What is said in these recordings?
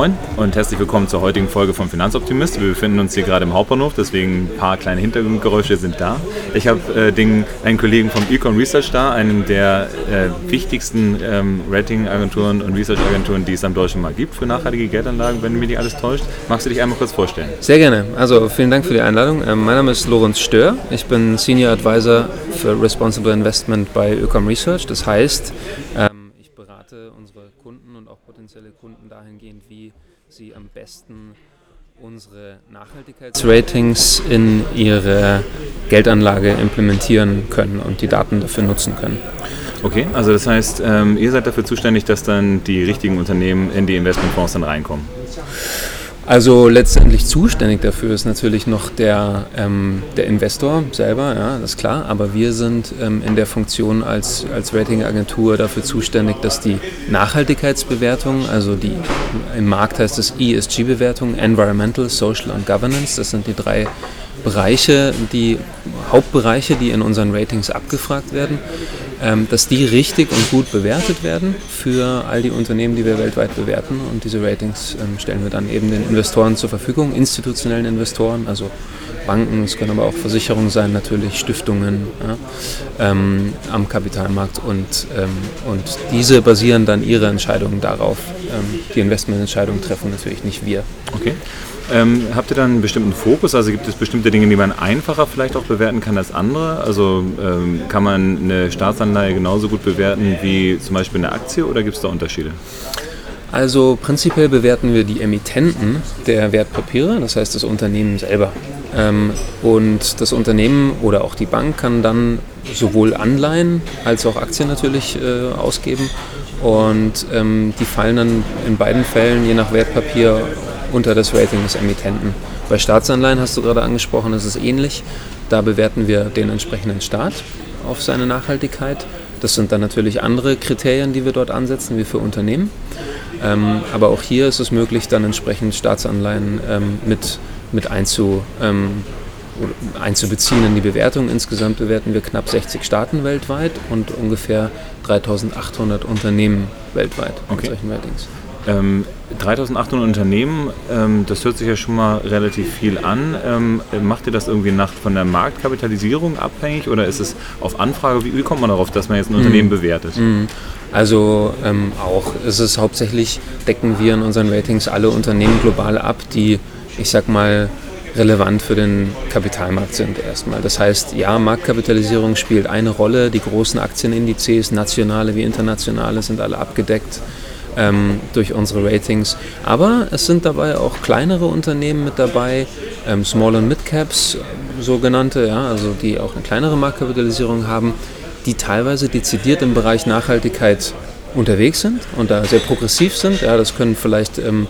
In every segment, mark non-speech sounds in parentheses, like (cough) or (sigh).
Moin und herzlich willkommen zur heutigen Folge von Finanzoptimist. Wir befinden uns hier gerade im Hauptbahnhof, deswegen ein paar kleine Hintergrundgeräusche sind da. Ich habe äh, einen Kollegen vom Econ Research da, einen der äh, wichtigsten ähm, Ratingagenturen und Research-Agenturen, die es am deutschen Markt gibt für nachhaltige Geldanlagen, wenn mich nicht alles täuscht. Magst du dich einmal kurz vorstellen? Sehr gerne. Also vielen Dank für die Einladung. Ähm, mein Name ist Lorenz Stör. Ich bin Senior Advisor für Responsible Investment bei Öcom Research. Das heißt, ähm, ich berate unsere Kunden und auch potenzielle Kunden dahingehend, wie sie am besten unsere Nachhaltigkeitsratings in ihre Geldanlage implementieren können und die Daten dafür nutzen können. Okay, also das heißt, ähm, ihr seid dafür zuständig, dass dann die richtigen Unternehmen in die Investmentfonds dann reinkommen. Also letztendlich zuständig dafür ist natürlich noch der, ähm, der Investor selber, ja, das ist klar, aber wir sind ähm, in der Funktion als, als Ratingagentur dafür zuständig, dass die Nachhaltigkeitsbewertung, also die im Markt heißt es ESG-Bewertung, Environmental, Social und Governance, das sind die drei Bereiche, die Hauptbereiche, die in unseren Ratings abgefragt werden, dass die richtig und gut bewertet werden für all die Unternehmen, die wir weltweit bewerten. Und diese Ratings ähm, stellen wir dann eben den Investoren zur Verfügung, institutionellen Investoren, also Banken, es können aber auch Versicherungen sein, natürlich Stiftungen ja, ähm, am Kapitalmarkt und, ähm, und diese basieren dann ihre Entscheidungen darauf. Ähm, die Investmententscheidungen treffen natürlich nicht wir. Okay. Ähm, habt ihr dann einen bestimmten Fokus? Also gibt es bestimmte Dinge, die man einfacher vielleicht auch bewerten kann als andere? Also ähm, kann man eine Staatsanleihe genauso gut bewerten wie zum Beispiel eine Aktie oder gibt es da Unterschiede? Also prinzipiell bewerten wir die Emittenten der Wertpapiere, das heißt das Unternehmen selber. Ähm, und das Unternehmen oder auch die Bank kann dann sowohl Anleihen als auch Aktien natürlich äh, ausgeben. Und ähm, die fallen dann in beiden Fällen je nach Wertpapier unter das Rating des Emittenten. Bei Staatsanleihen hast du gerade angesprochen, ist es ähnlich. Da bewerten wir den entsprechenden Staat auf seine Nachhaltigkeit. Das sind dann natürlich andere Kriterien, die wir dort ansetzen, wie für Unternehmen. Ähm, aber auch hier ist es möglich, dann entsprechend Staatsanleihen ähm, mit, mit einzu, ähm, einzubeziehen in die Bewertung. Insgesamt bewerten wir knapp 60 Staaten weltweit und ungefähr 3800 Unternehmen weltweit okay. mit solchen Ratings. Ähm, 3800 Unternehmen, ähm, das hört sich ja schon mal relativ viel an. Ähm, macht ihr das irgendwie nach, von der Marktkapitalisierung abhängig oder ist es auf Anfrage? Wie, wie kommt man darauf, dass man jetzt ein Unternehmen mm. bewertet? Mm. Also ähm, auch ist es hauptsächlich, decken wir in unseren Ratings alle Unternehmen global ab, die, ich sag mal, relevant für den Kapitalmarkt sind erstmal. Das heißt, ja, Marktkapitalisierung spielt eine Rolle. Die großen Aktienindizes, nationale wie internationale, sind alle abgedeckt ähm, durch unsere Ratings. Aber es sind dabei auch kleinere Unternehmen mit dabei, ähm, Small- und Mid-Caps, sogenannte, ja, also die auch eine kleinere Marktkapitalisierung haben, die teilweise dezidiert im Bereich Nachhaltigkeit unterwegs sind und da sehr progressiv sind. Ja, das können vielleicht ähm,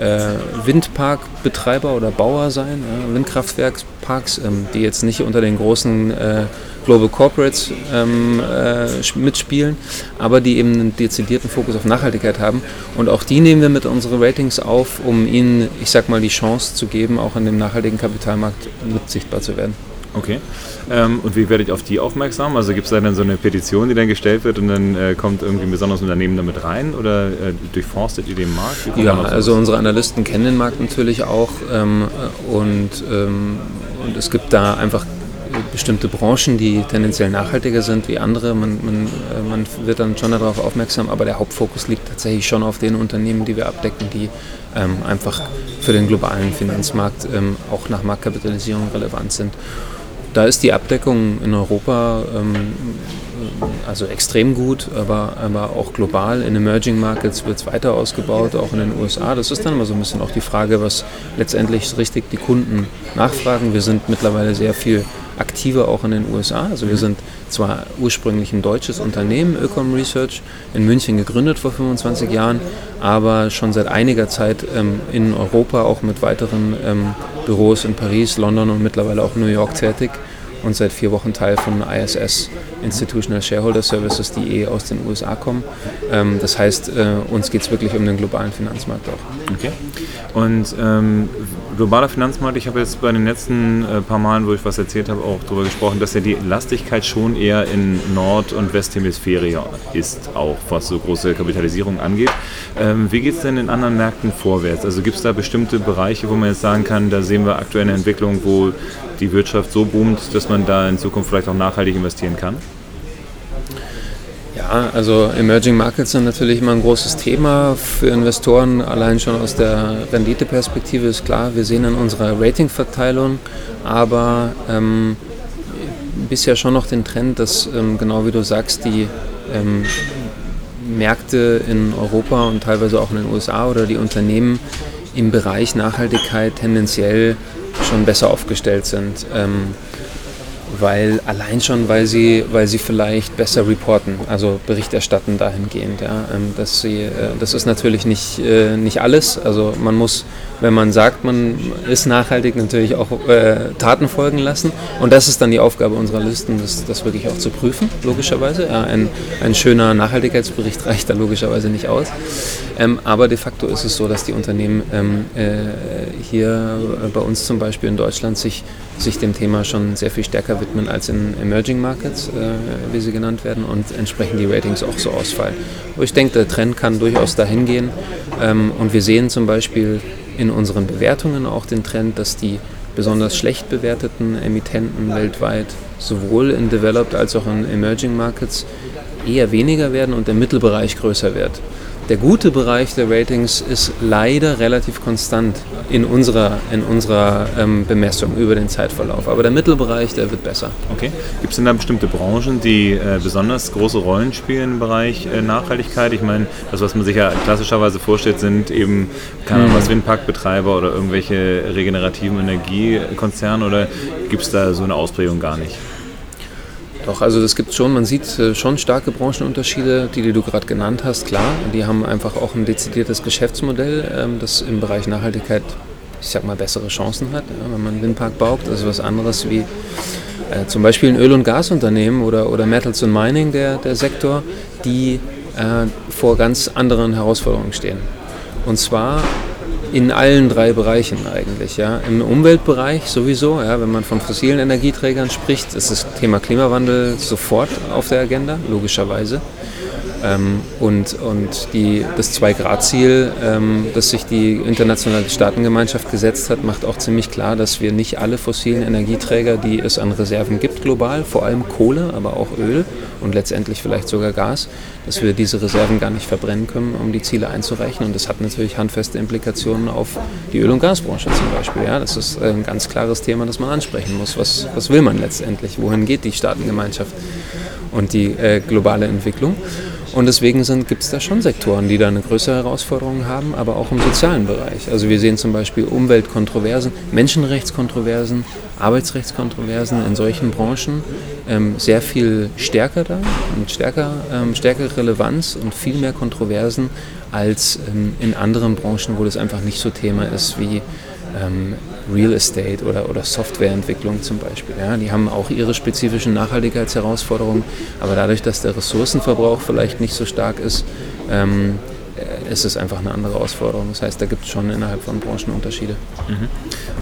äh, Windparkbetreiber oder Bauer sein, ja, Windkraftwerksparks, ähm, die jetzt nicht unter den großen äh, Global Corporates ähm, äh, mitspielen, aber die eben einen dezidierten Fokus auf Nachhaltigkeit haben. Und auch die nehmen wir mit unseren Ratings auf, um ihnen, ich sag mal, die Chance zu geben, auch in dem nachhaltigen Kapitalmarkt mit sichtbar zu werden. Okay. Ähm, und wie werdet ihr auf die aufmerksam? Also gibt es da dann so eine Petition, die dann gestellt wird und dann äh, kommt irgendwie ein besonderes Unternehmen damit rein oder äh, durchforstet ihr den Markt? Ja, also unsere Analysten kennen den Markt natürlich auch ähm, und, ähm, und es gibt da einfach bestimmte Branchen, die tendenziell nachhaltiger sind wie andere. Man, man, äh, man wird dann schon darauf aufmerksam, aber der Hauptfokus liegt tatsächlich schon auf den Unternehmen, die wir abdecken, die ähm, einfach für den globalen Finanzmarkt ähm, auch nach Marktkapitalisierung relevant sind. Da ist die Abdeckung in Europa ähm, also extrem gut, aber, aber auch global. In Emerging Markets wird es weiter ausgebaut, auch in den USA. Das ist dann immer so ein bisschen auch die Frage, was letztendlich richtig die Kunden nachfragen. Wir sind mittlerweile sehr viel aktiver auch in den USA. Also wir sind zwar ursprünglich ein deutsches Unternehmen, Öcom Research, in München gegründet vor 25 Jahren, aber schon seit einiger Zeit ähm, in Europa auch mit weiteren ähm, Büros in Paris, London und mittlerweile auch New York tätig und seit vier Wochen Teil von ISS, Institutional Shareholder Services, die eh aus den USA kommen. Ähm, das heißt, äh, uns geht es wirklich um den globalen Finanzmarkt auch. Okay. Und ähm, globaler Finanzmarkt, ich habe jetzt bei den letzten äh, paar Malen, wo ich was erzählt habe, auch darüber gesprochen, dass ja die Lastigkeit schon eher in Nord- und Westhemisphäre ist, auch was so große Kapitalisierung angeht. Ähm, wie geht es denn in anderen Märkten vorwärts? Also gibt es da bestimmte Bereiche, wo man jetzt sagen kann, da sehen wir aktuell eine Entwicklung, wo die Wirtschaft so boomt, dass man da in Zukunft vielleicht auch nachhaltig investieren kann? Ja, also Emerging Markets sind natürlich immer ein großes Thema für Investoren. Allein schon aus der Renditeperspektive ist klar, wir sehen in unserer Ratingverteilung aber ähm, bisher schon noch den Trend, dass ähm, genau wie du sagst, die ähm, Märkte in Europa und teilweise auch in den USA oder die Unternehmen im Bereich Nachhaltigkeit tendenziell schon besser aufgestellt sind. Ähm, weil allein schon, weil sie, weil sie vielleicht besser reporten, also Bericht erstatten dahingehend. Ja, ähm, dass sie, äh, das ist natürlich nicht, äh, nicht alles. Also man muss, wenn man sagt, man ist nachhaltig, natürlich auch äh, Taten folgen lassen. Und das ist dann die Aufgabe unserer Listen, das, das wirklich auch zu prüfen, logischerweise. Ja, ein, ein schöner Nachhaltigkeitsbericht (laughs) reicht da logischerweise nicht aus. Ähm, aber de facto ist es so, dass die Unternehmen ähm, äh, hier bei uns zum Beispiel in Deutschland sich, sich dem Thema schon sehr viel stärker widmen als in Emerging Markets, äh, wie sie genannt werden, und entsprechend die Ratings auch so ausfallen. Aber ich denke, der Trend kann durchaus dahin gehen. Ähm, und wir sehen zum Beispiel in unseren Bewertungen auch den Trend, dass die besonders schlecht bewerteten Emittenten weltweit sowohl in Developed als auch in Emerging Markets eher weniger werden und der Mittelbereich größer wird. Der gute Bereich der Ratings ist leider relativ konstant in unserer, in unserer ähm, Bemessung über den Zeitverlauf. Aber der Mittelbereich, der wird besser. Okay. Gibt es denn da bestimmte Branchen, die äh, besonders große Rollen spielen im Bereich äh, Nachhaltigkeit? Ich meine, das, was man sich ja klassischerweise vorstellt, sind eben, keine Ahnung, mhm. was Windparkbetreiber oder irgendwelche regenerativen Energiekonzerne oder gibt es da so eine Ausprägung gar nicht? Doch, also das gibt schon, man sieht äh, schon starke Branchenunterschiede, die, die du gerade genannt hast, klar. Die haben einfach auch ein dezidiertes Geschäftsmodell, ähm, das im Bereich Nachhaltigkeit, ich sag mal, bessere Chancen hat. Wenn man einen Windpark baut, ist was anderes wie äh, zum Beispiel ein Öl- und Gasunternehmen oder, oder Metals und Mining, der, der Sektor, die äh, vor ganz anderen Herausforderungen stehen. Und zwar in allen drei Bereichen eigentlich. Ja. Im Umweltbereich sowieso, ja, wenn man von fossilen Energieträgern spricht, ist das Thema Klimawandel sofort auf der Agenda, logischerweise. Ähm, und und die, das Zwei-Grad-Ziel, ähm, das sich die internationale Staatengemeinschaft gesetzt hat, macht auch ziemlich klar, dass wir nicht alle fossilen Energieträger, die es an Reserven gibt global, vor allem Kohle, aber auch Öl und letztendlich vielleicht sogar Gas, dass wir diese Reserven gar nicht verbrennen können, um die Ziele einzureichen. Und das hat natürlich handfeste Implikationen auf die Öl- und Gasbranche zum Beispiel. Ja, das ist ein ganz klares Thema, das man ansprechen muss. Was, was will man letztendlich? Wohin geht die Staatengemeinschaft und die äh, globale Entwicklung? Und deswegen gibt es da schon Sektoren, die da eine größere Herausforderung haben, aber auch im sozialen Bereich. Also wir sehen zum Beispiel Umweltkontroversen, Menschenrechtskontroversen, Arbeitsrechtskontroversen in solchen Branchen ähm, sehr viel stärker da und stärker, ähm, stärkere Relevanz und viel mehr Kontroversen als ähm, in anderen Branchen, wo das einfach nicht so Thema ist wie ähm, Real Estate oder, oder Softwareentwicklung zum Beispiel. Ja, die haben auch ihre spezifischen Nachhaltigkeitsherausforderungen, aber dadurch, dass der Ressourcenverbrauch vielleicht nicht so stark ist, ähm, äh, ist es einfach eine andere Herausforderung. Das heißt, da gibt es schon innerhalb von Branchen Unterschiede. Mhm.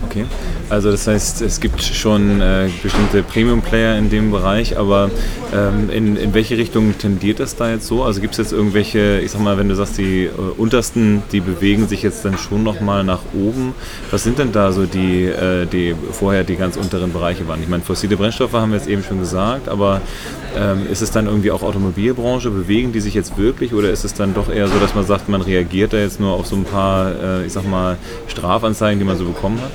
Okay, also das heißt, es gibt schon äh, bestimmte Premium-Player in dem Bereich, aber ähm, in, in welche Richtung tendiert das da jetzt so? Also gibt es jetzt irgendwelche, ich sag mal, wenn du sagst, die äh, untersten, die bewegen sich jetzt dann schon nochmal nach oben. Was sind denn da so die, äh, die vorher die ganz unteren Bereiche waren? Ich meine, fossile Brennstoffe haben wir jetzt eben schon gesagt, aber ähm, ist es dann irgendwie auch Automobilbranche? Bewegen die sich jetzt wirklich oder ist es dann doch eher so, dass man sagt, man reagiert da jetzt nur auf so ein paar, äh, ich sag mal, Strafanzeigen, die man so bekommen hat?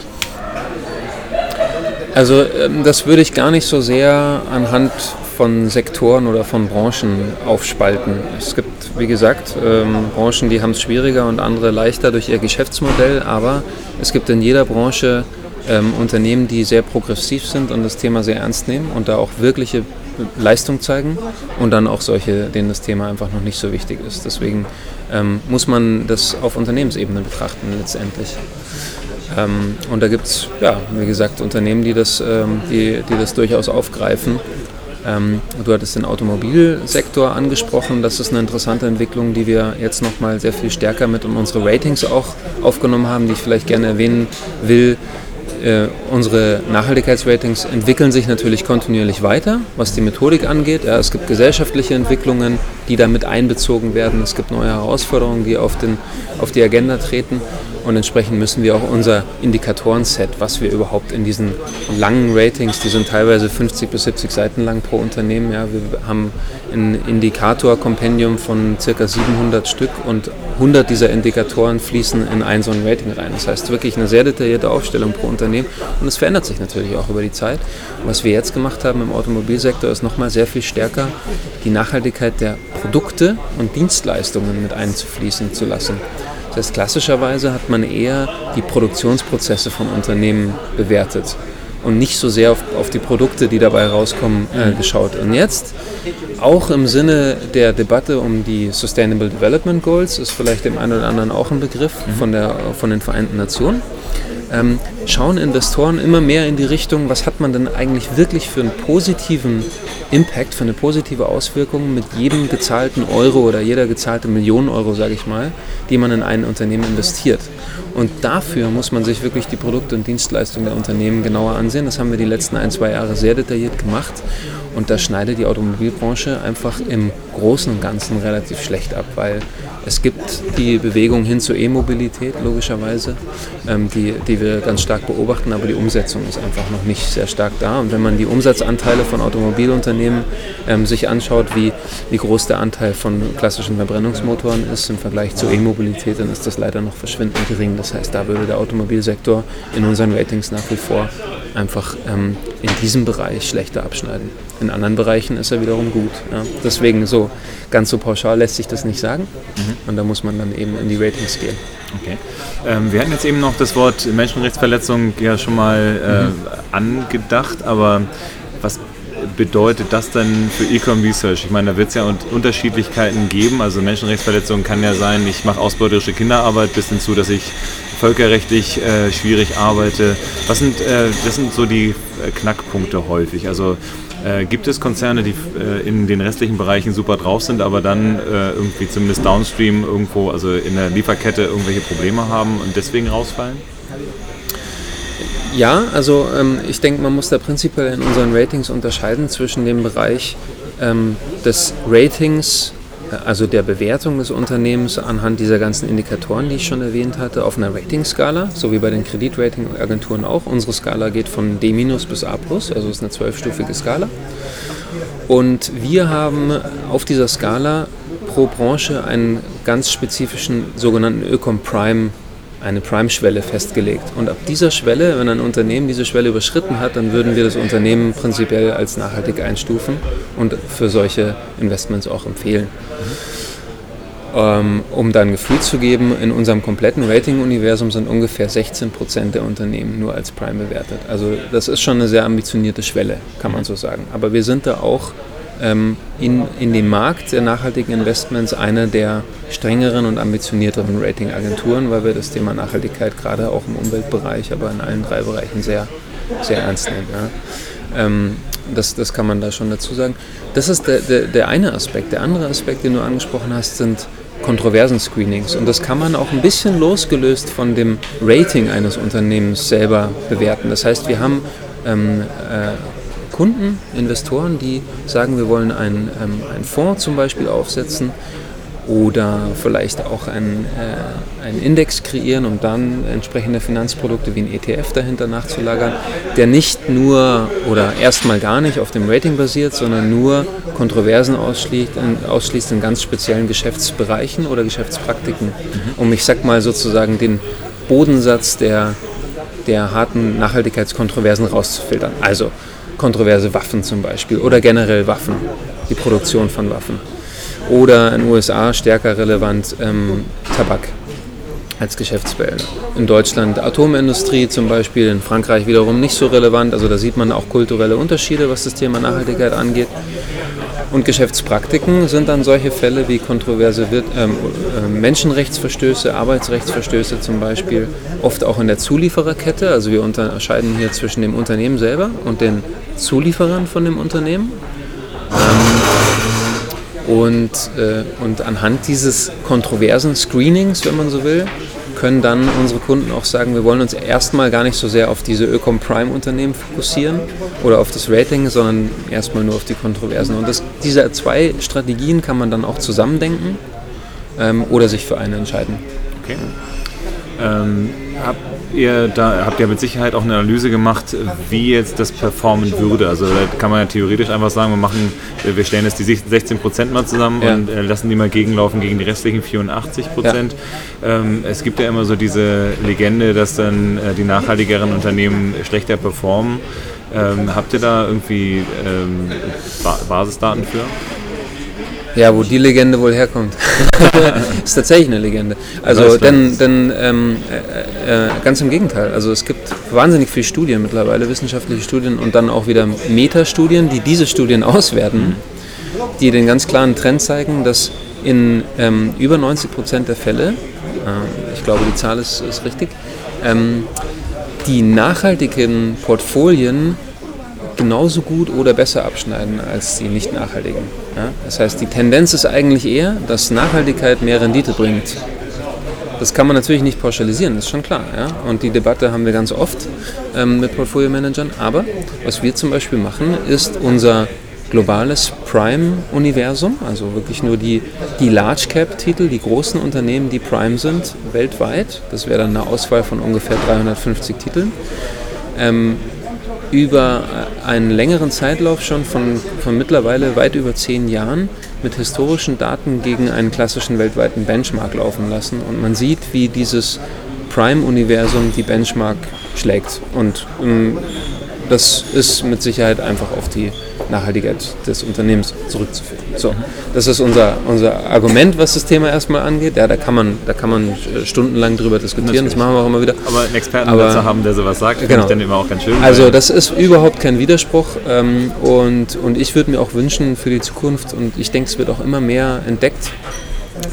Also ähm, das würde ich gar nicht so sehr anhand von Sektoren oder von Branchen aufspalten. Es gibt, wie gesagt, ähm, Branchen, die haben es schwieriger und andere leichter durch ihr Geschäftsmodell, aber es gibt in jeder Branche ähm, Unternehmen, die sehr progressiv sind und das Thema sehr ernst nehmen und da auch wirkliche Leistung zeigen und dann auch solche, denen das Thema einfach noch nicht so wichtig ist. Deswegen ähm, muss man das auf Unternehmensebene betrachten letztendlich. Ähm, und da gibt es, ja, wie gesagt, Unternehmen, die das, ähm, die, die das durchaus aufgreifen Ähm, du hattest den Automobilsektor angesprochen. Das ist eine interessante Entwicklung, die wir jetzt nochmal sehr viel stärker mit in unsere Ratings auch aufgenommen haben, die ich vielleicht gerne erwähnen will. Äh, unsere Nachhaltigkeitsratings entwickeln sich natürlich kontinuierlich weiter, was die Methodik angeht. Ja, es gibt gesellschaftliche Entwicklungen, die damit einbezogen werden. Es gibt neue Herausforderungen, die auf, den, auf die Agenda treten. Und entsprechend müssen wir auch unser Indikatorenset, was wir überhaupt in diesen langen Ratings, die sind teilweise 50 bis 70 Seiten lang pro Unternehmen, ja, wir haben ein Indikator-Kompendium von circa 700 Stück und 100 dieser Indikatoren fließen in ein so ein Rating rein. Das heißt wirklich eine sehr detaillierte Aufstellung pro Unternehmen und es verändert sich natürlich auch über die Zeit. Was wir jetzt gemacht haben im Automobilsektor ist nochmal sehr viel stärker die Nachhaltigkeit der Produkte und Dienstleistungen mit einzufließen zu lassen. Das heißt, klassischerweise hat man eher die Produktionsprozesse von Unternehmen bewertet und nicht so sehr auf, auf die Produkte, die dabei rauskommen, äh, geschaut. Und jetzt, auch im Sinne der Debatte um die Sustainable Development Goals, ist vielleicht dem einen oder anderen auch ein Begriff mhm. von, der, von den Vereinten Nationen, ähm, schauen Investoren immer mehr in die Richtung, was hat man denn eigentlich wirklich für einen positiven Impact, für eine positive Auswirkung mit jedem gezahlten Euro oder jeder gezahlte Million Euro, sage ich mal, die man in ein Unternehmen investiert. Und dafür muss man sich wirklich die Produkte und Dienstleistungen der Unternehmen genauer ansehen. Das haben wir die letzten ein, zwei Jahre sehr detailliert gemacht. Und da schneidet die Automobilbranche einfach im Großen und Ganzen relativ schlecht ab, weil es gibt die Bewegung hin zur E-Mobilität, logischerweise, ähm, die, die wir ganz stark beobachten, aber die Umsetzung ist einfach noch nicht sehr stark da. Und wenn man die Umsatzanteile von Automobilunternehmen ähm, sich anschaut, wie, wie groß der Anteil von klassischen Verbrennungsmotoren ist im Vergleich zur E-Mobilität, dann ist das leider noch verschwindend gering. Das heißt, da würde der Automobilsektor in unseren Ratings nach wie vor einfach ähm, in diesem Bereich schlechter abschneiden. In anderen Bereichen ist er wiederum gut. Ja. Deswegen so ganz so pauschal lässt sich das nicht sagen. Mhm. Und da muss man dann eben in die Ratings gehen. Okay. Ähm, wir hatten jetzt eben noch das Wort Menschenrechtsverletzung ja schon mal äh, mhm. angedacht, aber was bedeutet das dann für Ecom Research? Ich meine, da wird es ja Unterschiedlichkeiten geben. Also Menschenrechtsverletzungen kann ja sein, ich mache ausbeuterische Kinderarbeit bis hinzu, dass ich völkerrechtlich äh, schwierig arbeite. Was sind, äh, das sind so die äh, Knackpunkte häufig. Also äh, gibt es Konzerne, die äh, in den restlichen Bereichen super drauf sind, aber dann äh, irgendwie zumindest downstream irgendwo, also in der Lieferkette irgendwelche Probleme haben und deswegen rausfallen? Ja, also ähm, ich denke, man muss da prinzipiell in unseren Ratings unterscheiden zwischen dem Bereich ähm, des Ratings, also der Bewertung des Unternehmens anhand dieser ganzen Indikatoren, die ich schon erwähnt hatte, auf einer Ratingskala, so wie bei den Kreditratingagenturen auch. Unsere Skala geht von D- bis A+, also ist eine zwölfstufige Skala. Und wir haben auf dieser Skala pro Branche einen ganz spezifischen sogenannten Ökom Prime eine Prime-Schwelle festgelegt. Und ab dieser Schwelle, wenn ein Unternehmen diese Schwelle überschritten hat, dann würden wir das Unternehmen prinzipiell als nachhaltig einstufen und für solche Investments auch empfehlen. Ähm, um dann Gefühl zu geben, in unserem kompletten Rating-Universum sind ungefähr 16 Prozent der Unternehmen nur als Prime bewertet. Also das ist schon eine sehr ambitionierte Schwelle, kann man so sagen. Aber wir sind da auch ähm, in, in dem Markt der nachhaltigen Investments eine der strengeren und ambitionierteren Ratingagenturen, weil wir das Thema Nachhaltigkeit gerade auch im Umweltbereich, aber in allen drei Bereichen sehr, sehr ernst nehmen. Ja. Ähm, das, das kann man da schon dazu sagen. Das ist der, der, der eine Aspekt. Der andere Aspekt, den du angesprochen hast, sind kontroversen Screenings. Und das kann man auch ein bisschen losgelöst von dem Rating eines Unternehmens selber bewerten. Das heißt, wir haben ähm, äh, Kunden, Investoren, die sagen, wir wollen einen, ähm, einen Fonds zum Beispiel aufsetzen oder vielleicht auch einen, äh, einen Index kreieren, um dann entsprechende Finanzprodukte wie ein ETF dahinter nachzulagern, der nicht nur oder erstmal gar nicht auf dem Rating basiert, sondern nur Kontroversen ausschließt in, ausschließt in ganz speziellen Geschäftsbereichen oder Geschäftspraktiken, mhm. um ich sag mal sozusagen den Bodensatz der, der harten Nachhaltigkeitskontroversen rauszufiltern. Also kontroverse Waffen zum Beispiel oder generell Waffen, die Produktion von Waffen. Oder in den USA stärker relevant ähm, Tabak als Geschäftsfeld. In Deutschland Atomindustrie zum Beispiel, in Frankreich wiederum nicht so relevant. Also da sieht man auch kulturelle Unterschiede, was das Thema Nachhaltigkeit angeht. Und Geschäftspraktiken sind dann solche Fälle wie kontroverse ähm, äh, Menschenrechtsverstöße, Arbeitsrechtsverstöße zum Beispiel, oft auch in der Zuliefererkette. Also wir unterscheiden hier zwischen dem Unternehmen selber und den Zulieferern von dem Unternehmen. Ähm, und, äh, und anhand dieses kontroversen Screenings, wenn man so will, können dann unsere Kunden auch sagen, wir wollen uns erstmal gar nicht so sehr auf diese Ökom Prime Unternehmen fokussieren oder auf das Rating, sondern erstmal nur auf die Kontroversen. Und das, diese zwei Strategien kann man dann auch zusammendenken ähm, oder sich für eine entscheiden. Okay. Ähm, habt ihr da habt ihr mit Sicherheit auch eine Analyse gemacht, wie jetzt das performen würde? Also da kann man ja theoretisch einfach sagen, wir machen, wir stellen jetzt die 16 Prozent mal zusammen ja. und äh, lassen die mal gegenlaufen gegen die restlichen 84 Prozent. Ja. Ähm, es gibt ja immer so diese Legende, dass dann äh, die nachhaltigeren Unternehmen schlechter performen. Ähm, habt ihr da irgendwie ähm, Basisdaten für? Ja, wo die Legende wohl herkommt. (laughs) ist tatsächlich eine Legende. Also, denn, denn ähm, äh, äh, ganz im Gegenteil. Also, es gibt wahnsinnig viele Studien mittlerweile, wissenschaftliche Studien und dann auch wieder Metastudien, die diese Studien (laughs) auswerten, die den ganz klaren Trend zeigen, dass in ähm, über 90 Prozent der Fälle, äh, ich glaube, die Zahl ist, ist richtig, ähm, die nachhaltigen Portfolien genauso gut oder besser abschneiden als die nicht nachhaltigen. Ja? Das heißt, die Tendenz ist eigentlich eher, dass Nachhaltigkeit mehr Rendite bringt. Das kann man natürlich nicht pauschalisieren, das ist schon klar. Ja? Und die Debatte haben wir ganz oft ähm, mit Portfolio-Managern. Aber was wir zum Beispiel machen, ist unser globales Prime-Universum, also wirklich nur die, die Large-Cap-Titel, die großen Unternehmen, die Prime sind, weltweit. Das wäre dann eine Auswahl von ungefähr 350 Titeln. Ähm, über einen längeren Zeitlauf schon von, von mittlerweile weit über zehn Jahren mit historischen Daten gegen einen klassischen weltweiten Benchmark laufen lassen. Und man sieht, wie dieses Prime-Universum die Benchmark schlägt. Und ähm, das ist mit Sicherheit einfach auf die Nachhaltigkeit des Unternehmens zurückzuführen. So, das ist unser, unser Argument, was das Thema erstmal angeht. Ja, da kann man, da kann man äh, stundenlang drüber diskutieren, Natürlich. das machen wir auch immer wieder. Aber einen Experten dazu haben, der sowas sagt, genau. ich dann immer auch ganz schön. Also das ist überhaupt kein Widerspruch ähm, und, und ich würde mir auch wünschen für die Zukunft und ich denke, es wird auch immer mehr entdeckt,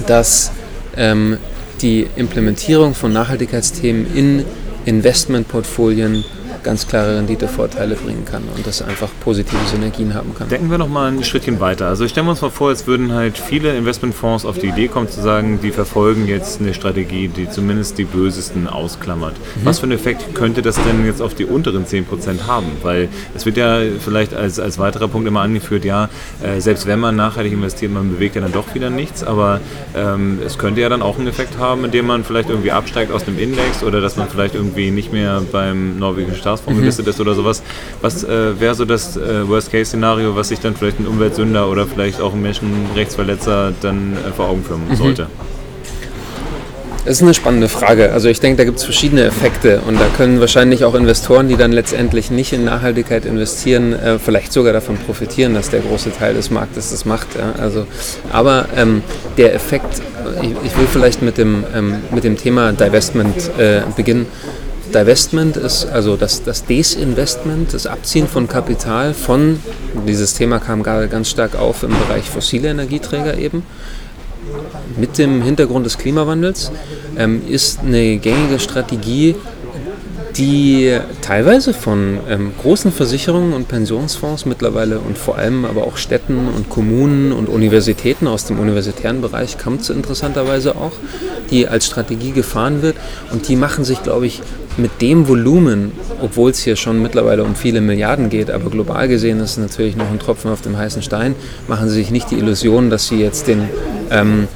dass ähm, die Implementierung von Nachhaltigkeitsthemen in Investmentportfolien ganz klare Renditevorteile bringen kann und das einfach positive Synergien haben kann. Denken wir noch mal ein Schrittchen weiter. Also stellen wir uns mal vor, es würden halt viele Investmentfonds auf die Idee kommen zu sagen, die verfolgen jetzt eine Strategie, die zumindest die bösesten ausklammert. Mhm. Was für einen Effekt könnte das denn jetzt auf die unteren 10% haben? Weil es wird ja vielleicht als, als weiterer Punkt immer angeführt, ja, äh, selbst wenn man nachhaltig investiert, man bewegt ja dann doch wieder nichts, aber ähm, es könnte ja dann auch einen Effekt haben, indem man vielleicht irgendwie absteigt aus dem Index oder dass man vielleicht irgendwie nicht mehr beim norwegischen Staat Staatsfonds mhm. gelistet ist oder sowas. Was äh, wäre so das äh, Worst-Case-Szenario, was sich dann vielleicht ein Umweltsünder oder vielleicht auch ein Menschenrechtsverletzer dann äh, vor Augen führen mhm. sollte? Das ist eine spannende Frage. Also ich denke, da gibt es verschiedene Effekte und da können wahrscheinlich auch Investoren, die dann letztendlich nicht in Nachhaltigkeit investieren, äh, vielleicht sogar davon profitieren, dass der große Teil des Marktes das macht. Ja? Also, aber ähm, der Effekt, ich, ich, will vielleicht mit dem, ähm, mit dem Thema Divestment äh, beginnen. Divestment ist also das, das Desinvestment, das Abziehen von Kapital von, dieses Thema kam gerade ganz stark auf im Bereich fossile Energieträger eben, mit dem Hintergrund des Klimawandels, ähm, ist eine gängige Strategie, die teilweise von ähm, großen Versicherungen und Pensionsfonds mittlerweile und vor allem aber auch Städten und Kommunen und Universitäten aus dem universitären Bereich kommt es interessanterweise auch, die als Strategie gefahren wird. Und die machen sich, glaube ich, mit dem Volumen, obwohl es hier schon mittlerweile um viele Milliarden geht, aber global gesehen ist es natürlich noch ein Tropfen auf dem heißen Stein, machen sie sich nicht die Illusion, dass sie jetzt den ähm,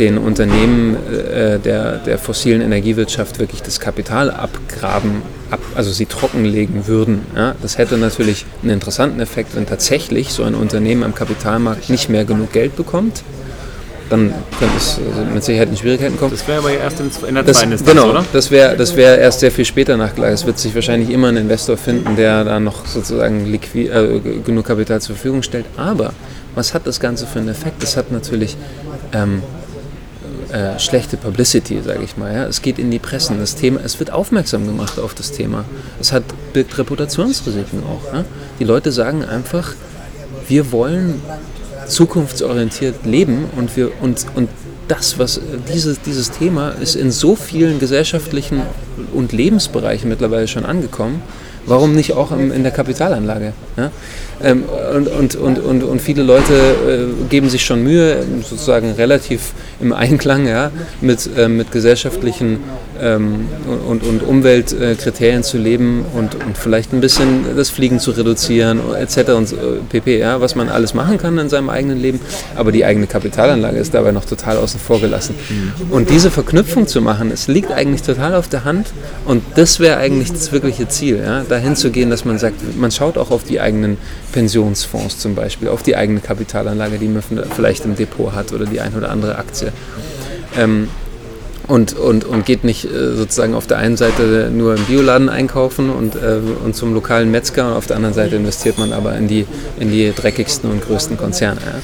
den Unternehmen äh, der, der fossilen Energiewirtschaft wirklich das Kapital abgraben, ab, also sie trockenlegen würden. Ja? Das hätte natürlich einen interessanten Effekt, wenn tatsächlich so ein Unternehmen am Kapitalmarkt nicht mehr genug Geld bekommt. Dann könnte es also mit Sicherheit in Schwierigkeiten kommen. Das wäre aber erst in der das, zweiten Instanz, genau, oder? Das wäre das wär erst sehr viel später nachgleich. Es wird sich wahrscheinlich immer ein Investor finden, der da noch sozusagen liquid, äh, genug Kapital zur Verfügung stellt. Aber was hat das Ganze für einen Effekt? Das hat natürlich ähm, äh, schlechte Publicity, sage ich mal. Ja. Es geht in die Pressen. Das Thema, es wird aufmerksam gemacht auf das Thema. Es hat birgt Reputationsrisiken auch. Ja. Die Leute sagen einfach, wir wollen zukunftsorientiert leben und wir und, und das, was dieses, dieses Thema ist in so vielen gesellschaftlichen und Lebensbereichen mittlerweile schon angekommen, Warum nicht auch in der Kapitalanlage? Ja? Ähm, und, und, und, und, und viele Leute äh, geben sich schon Mühe, sozusagen relativ im Einklang ja, mit, äh, mit gesellschaftlichen ähm, und, und Umweltkriterien zu leben und, und vielleicht ein bisschen das Fliegen zu reduzieren etc. und pp. Ja, was man alles machen kann in seinem eigenen Leben, aber die eigene Kapitalanlage ist dabei noch total außen vor gelassen. Mhm. Und diese Verknüpfung zu machen, es liegt eigentlich total auf der Hand und das wäre eigentlich das wirkliche Ziel, ja, dahin zu gehen, dass man sagt, man schaut auch auf die eigenen Pensionsfonds zum Beispiel, auf die eigene Kapitalanlage, die man vielleicht im Depot hat oder die ein oder andere Aktie. Ähm, und, und, und geht nicht äh, sozusagen auf der einen Seite nur im Bioladen einkaufen und, äh, und zum lokalen Metzger und auf der anderen Seite investiert man aber in die, in die dreckigsten und größten Konzerne. Ja.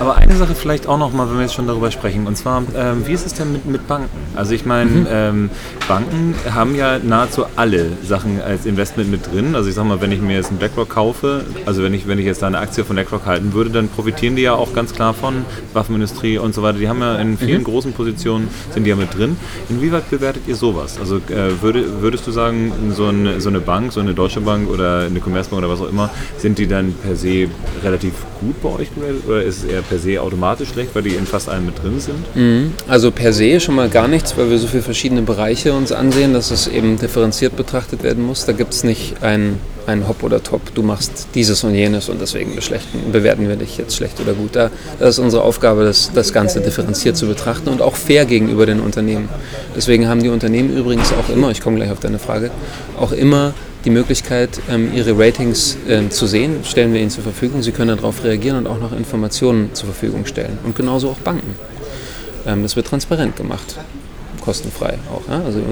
Aber eine Sache vielleicht auch noch mal, wenn wir jetzt schon darüber sprechen, und zwar, ähm, wie ist es denn mit, mit Banken? Also ich meine, mhm. ähm, Banken haben ja nahezu alle Sachen als Investment mit drin. Also ich sag mal, wenn ich mir jetzt einen BlackRock kaufe, also wenn ich, wenn ich jetzt da eine Aktie von BlackRock halten würde, dann profitieren die ja auch ganz klar von Waffenindustrie und so weiter. Die haben ja in vielen mhm. großen Positionen, sind die ja mit drin. Inwieweit bewertet ihr sowas? Also äh, würde, würdest du sagen, so eine, so eine Bank, so eine Deutsche Bank oder eine Commerzbank oder was auch immer, sind die dann per se relativ gut bei euch oder ist es eher per se automatisch schlecht, weil die in fast allen mit drin sind? Mhm. Also per se schon mal gar nichts, weil wir so viele verschiedene Bereiche uns ansehen, dass es eben differenziert betrachtet werden muss. Da gibt es nicht ein, ein Hop oder Top, du machst dieses und jenes und deswegen bewerten wir dich jetzt schlecht oder gut. Da, ist unsere Aufgabe, das, das Ganze differenziert zu betrachten und auch fair gegenüber den Unternehmen. Deswegen haben die Unternehmen übrigens auch immer, ich komme gleich auf deine Frage, auch immer die Möglichkeit, ähm, ihre Ratings ähm, zu sehen, stellen wir ihnen zur Verfügung. Sie können darauf reagieren und auch noch Informationen zur Verfügung stellen. Und genauso auch Banken. Ähm, das wird transparent gemacht, kostenfrei auch. Also